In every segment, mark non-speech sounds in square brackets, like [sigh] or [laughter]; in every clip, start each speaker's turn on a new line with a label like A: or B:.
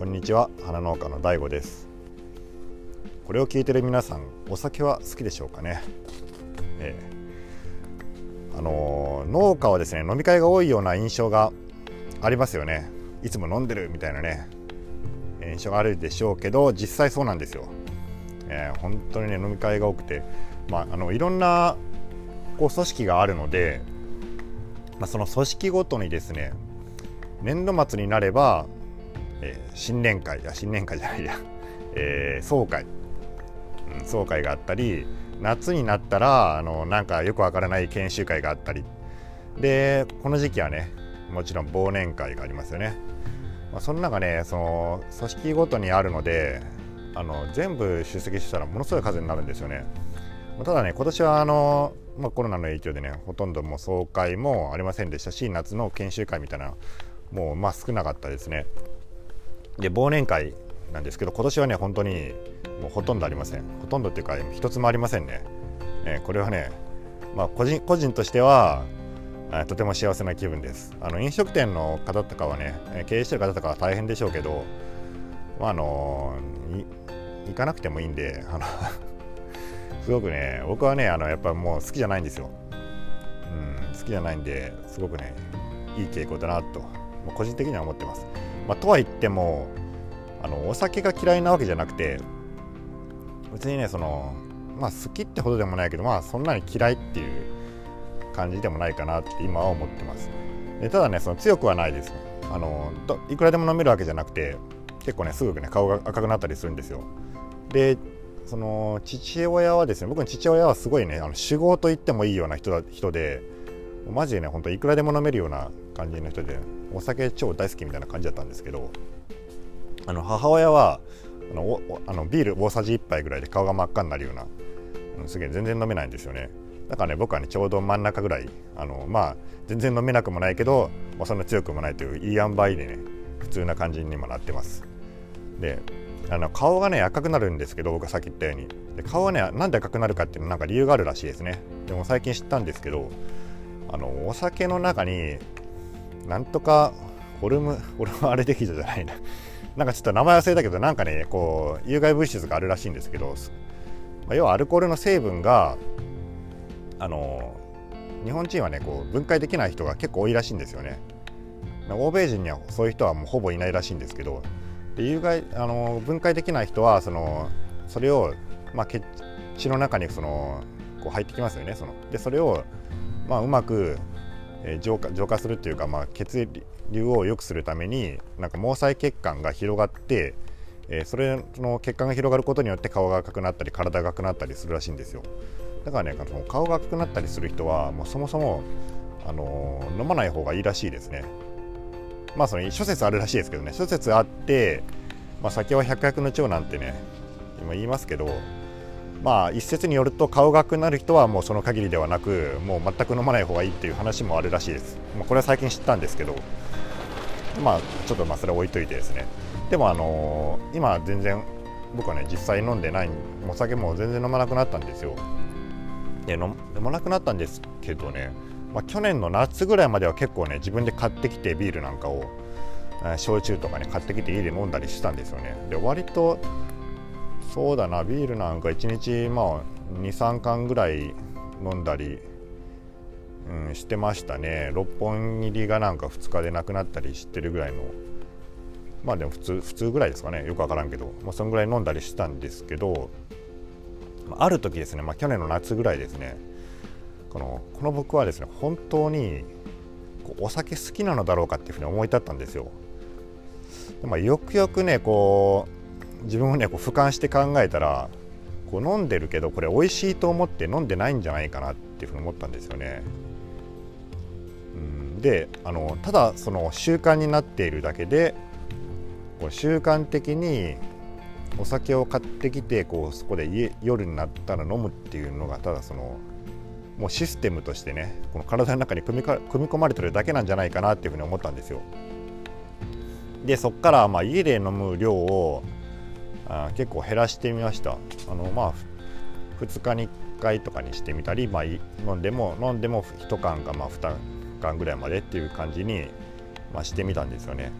A: こんにちは。花農家の DAIGO です。これを聞いてる皆さんお酒は好きでしょうかね、えー、あのー、農家はですね飲み会が多いような印象がありますよね。いつも飲んでるみたいなね印象があるでしょうけど実際そうなんですよ、えー、本当にね飲み会が多くてまああのいろんなこう組織があるので、まあ、その組織ごとにですね年度末になればえー、新年会や新年会じゃないや、[laughs] えー、総会、うん、総会があったり夏になったらあのなんかよくわからない研修会があったり。でこの時期はねもちろん忘年会がありますよね、まあ、その中ねその組織ごとにあるのであの全部出席したらものすごい数になるんですよね。ただね今年はあの、まあ、コロナの影響でねほとんどもう総会もありませんでしたし夏の研修会みたいなもうまあ少なかったですね。で忘年会なんですけど今年はね本当にもうほとんどありません。ほとんどっていうか一つもありませんね、えー、これはねまあ個人個人としてはとても幸せな気分です。あの飲食店の方とかはね経営してる方とかは大変でしょうけど、まあ、あの行かなくてもいいんであの [laughs] すごくね僕はねあのやっぱもう好きじゃないんですよ、うん、好きじゃないんですごくねいい傾向だなと個人的には思ってます。まあ、とは言ってもあのお酒が嫌いなわけじゃなくて別にねそのまあ好きってほどでもないけどまあそんなに嫌いっていう感じでもないかなって今は思ってます。でただねその強くはないです。あのいくらでも飲めるわけじゃなくて結構ねすぐね顔が赤くなったりするんですよ。でその父親はですね僕の父親はすごいねあの酒豪と言ってもいいような人だ人でマジでねほんといくらでも飲めるような感じの人でお酒超大好きみたいな感じだったんですけどあの母親はあのあのビール大さじ1杯ぐらいで顔が真っ赤になるような、うん、すげえ全然飲めないんですよね。だからね僕はねちょうど真ん中ぐらいあのまあ全然飲めなくもないけど、まあ、そんな強くもないといういい塩梅でね普通な感じにもなってます。であの顔がね赤くなるんですけど僕がさっき言ったように。で顔はねなんで赤くなるかっていうのはなんか理由があるらしいですね。でも最近知ったんですけどあのお酒の中になんとかホルムホルムアルデヒドじゃないな。[laughs] なんかちょっと名前忘れたけどなんかねこう有害物質があるらしいんですけど、まあ、要はアルコールの成分があの日本人はねこう分解できない人が結構多いらしいんですよね。欧米人にはそういう人はもうほぼいないらしいんですけどで有害あの分解できない人はそのそれを、まあ、血の中にそのこう入ってきますよねその。でそれを、まあ、うまく浄化浄化するっていうか、まあ、血流を良くするためになんか毛細血管が広がって、えー、それの血管が広がることによって顔が赤くなったり体が赤くなったりするらしいんですよ。だからねその顔が赤くなったりする人はもうそもそも、あのー、飲まない方がいいらしいですね。まあその諸説あるらしいですけどね。諸説あって、まあ、酒は百薬の長なんてね今言いますけどまあ一説によると顔が赤くなる人はもうその限りではなくもう全く飲まない方がいいっていう話もあるらしいです、まあ、これは最近知ったんですけど。まあちょっとまあそれは置いといてですね。でもあのー、今全然僕はね実際飲んでないお酒も全然飲まなくなったんですよ。で飲まなくなったんですけどね、まあ、去年の夏ぐらいまでは結構ね自分で買ってきてビールなんかを焼酎とかね買ってきて家で飲んだりしたんですよね。で割とそうだなビールなんか1日まあ23缶ぐらい飲んだり、うん、してましたね6本入りがなんか2日でなくなったりしてるぐらいのまあでも普通普通ぐらいですかねよく分からんけど、まあ、そのぐらい飲んだりしたんですけどある時ですね、まあ、去年の夏ぐらいですねこのこの僕はですね本当にお酒好きなのだろうかっていうふうに思い立ったんですよ。でまあ、よくよくねこう自分をねこう俯瞰して考えたらこう飲んでるけどこれ美味しいと思って飲んでないんじゃないかなっていうふうに思ったんですよね。うんであのただその習慣になっているだけでこう習慣的にお酒を買ってきてこうそこで夜になったら飲むっていうのがただそのもうシステムとしてねこの体の中に組み組み込まれてるだけなんじゃないかなっていうふうに思ったんですよ。でそっからまあ家で飲む量をあ結構減らしてみました。あのまあ2日に1回とかにしてみたり、まあ、飲んでも飲んでも1缶かまあ2缶ぐらいまでっていう感じに、まあ、してみたんですよね。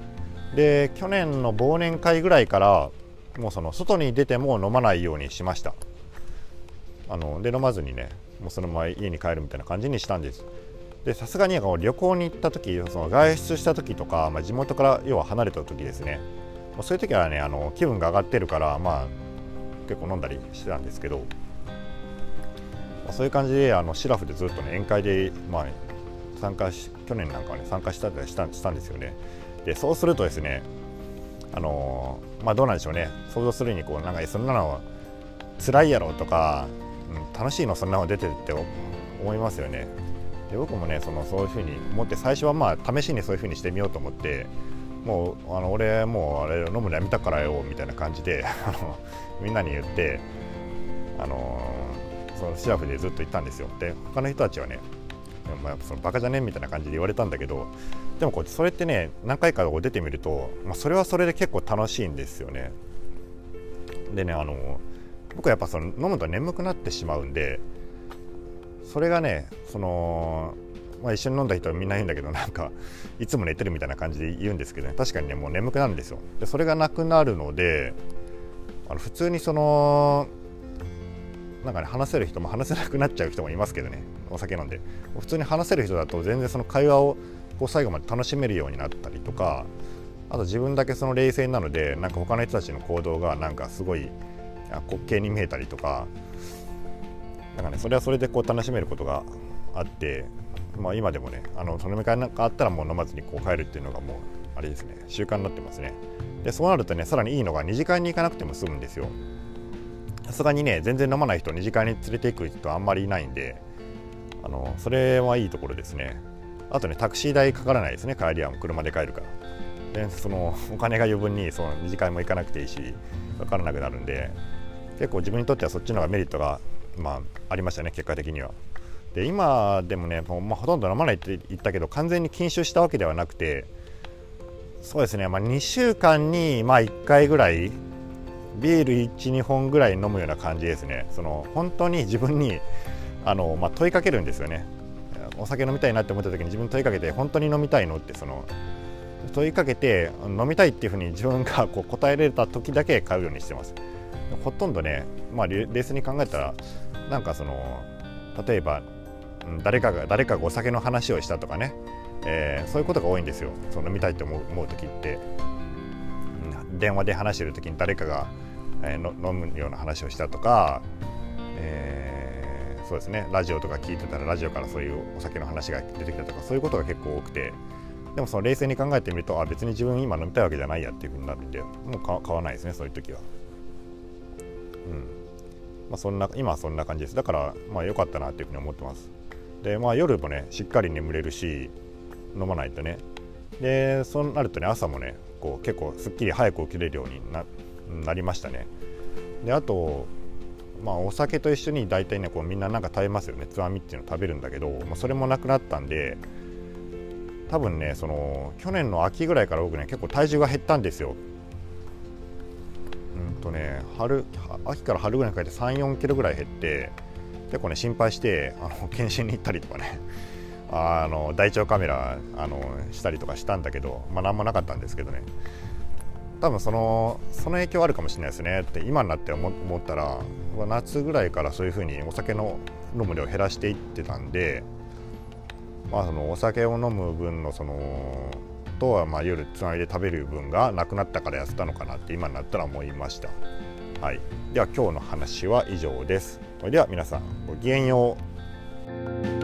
A: で去年の忘年会ぐらいからもうその外に出ても飲まないようにしました。あので飲まずにねもうそのまま家に帰るみたいな感じにしたんです。でさすがに旅行に行った時その外出した時とか、まあ、地元から要は離れた時ですね。そういう時はねあの気分が上がってるからまあ結構飲んだりしてたんですけど、まあ、そういう感じであのシラフでずっとね宴会で、まあ、参加し去年なんかはね参加したしたしたんですよね。でそうするとですねあのまあどうなんでしょうね。想像するにこうなんかそんなの辛いやろとか、うん、楽しいのそんなの出てるって思いますよね。で僕もねそのそういうふうに思って最初はまあ試しにそういうふうにしてみようと思ってもうあの俺もうあれ飲むのやめたからよみたいな感じで [laughs] みんなに言ってあのそのシラフでずっと言ったんですよで他の人たちはねまあ、そのバカじゃね？みたいな感じで言われたんだけどでもこうそれってね何回か出てみると、まあ、それはそれで結構楽しいんですよね。でねあの僕はやっぱその飲むと眠くなってしまうんでそれがねその、まあ、一緒に飲んだ人はみんな言うんだけどなんかいつも寝てるみたいな感じで言うんですけどね。確かにねもう眠くなるんですよ。でそれがなくなるのであの普通にそのなんかね話せる人も話せなくなっちゃう人もいますけどね。お酒飲んで。普通に話せる人だと全然その会話をこう最後まで楽しめるようになったりとかあと自分だけその冷静なのでなんか他の人たちの行動がなんかすごい滑稽に見えたりとかなんかねそれはそれでこう楽しめることがあって、まあ、今でもねあのその飲み会なんかあったらもう飲まずにこう帰るっていうのがもうあれですね習慣になってますね。でそうなるとねさらにいいのが2次会に行かなくても済むんですよ。さすがにね全然飲まない人2次会に連れて行く人あんまりいないんであのそれはいいところですね。あとねタクシー代かからないですね。帰りは車で帰るから。でそのお金が余分にその2次会も行かなくていいしかからなくなるんで結構自分にとってはそっちの方がメリットが、まあ、ありましたね結果的には。で今でもねもう、まあ、ほとんど飲まないって言ったけど完全に禁酒したわけではなくてそうですね、まあ、2週間にまあ1回ぐらいビール12本ぐらい飲むような感じですね。その本当に自分にあの、まあ、問いかけるんですよね。お酒飲みたいなって思った時に自分問いかけて本当に飲みたいのってその問いかけて飲みたいっていうふうに自分がこう答えられた時だけ買うようにしてます。ほとんどね、まあ、冷静に考えたらなんかその例えば誰かが誰かがお酒の話をしたとかね、えー、そういうことが多いんですよ。その飲みたいと思う思う時って。電話で話してる時に誰かが、えー、飲むような話をしたとか、えー、そうですね。ラジオとか聞いてたらラジオからそういうお酒の話が出てきたとかそういうことが結構多くて。でもその冷静に考えてみるとあ別に自分今飲みたいわけじゃないやっていうふうになるんでもう買わないですねそういう時は。うん。まあ、そんな今はそんな感じです。だからまあ良かったなっていうふうに思ってます。でまあ夜もねしっかり眠れるし飲まないとね。でそうなるとね朝もねこう結構すっきり早く起きれるようにななりましたね。であとまあお酒と一緒に大体ねこうみんななんか食べますよね。つまみっていうのを食べるんだけど、まあ、それもなくなったんで多分ねその去年の秋ぐらいから僕ね結構体重が減ったんですよ。うんとね春秋から春ぐらいにかけて3 4キロぐらい減って結構ね心配してあの検診に行ったりとかね [laughs] あの大腸カメラあのしたりとかしたんだけど、まあ、何もなかったんですけどね多分そのその影響あるかもしれないですねって今になって思ったら夏ぐらいからそういうふうにお酒の飲む量を減らしていってたんで、まあ、そのお酒を飲む分のそのとはまあ夜つなぎで食べる分がなくなったからやったのかなって今になったら思いました。はい、では今日の話は以上です。それでは皆さんごきげんよう。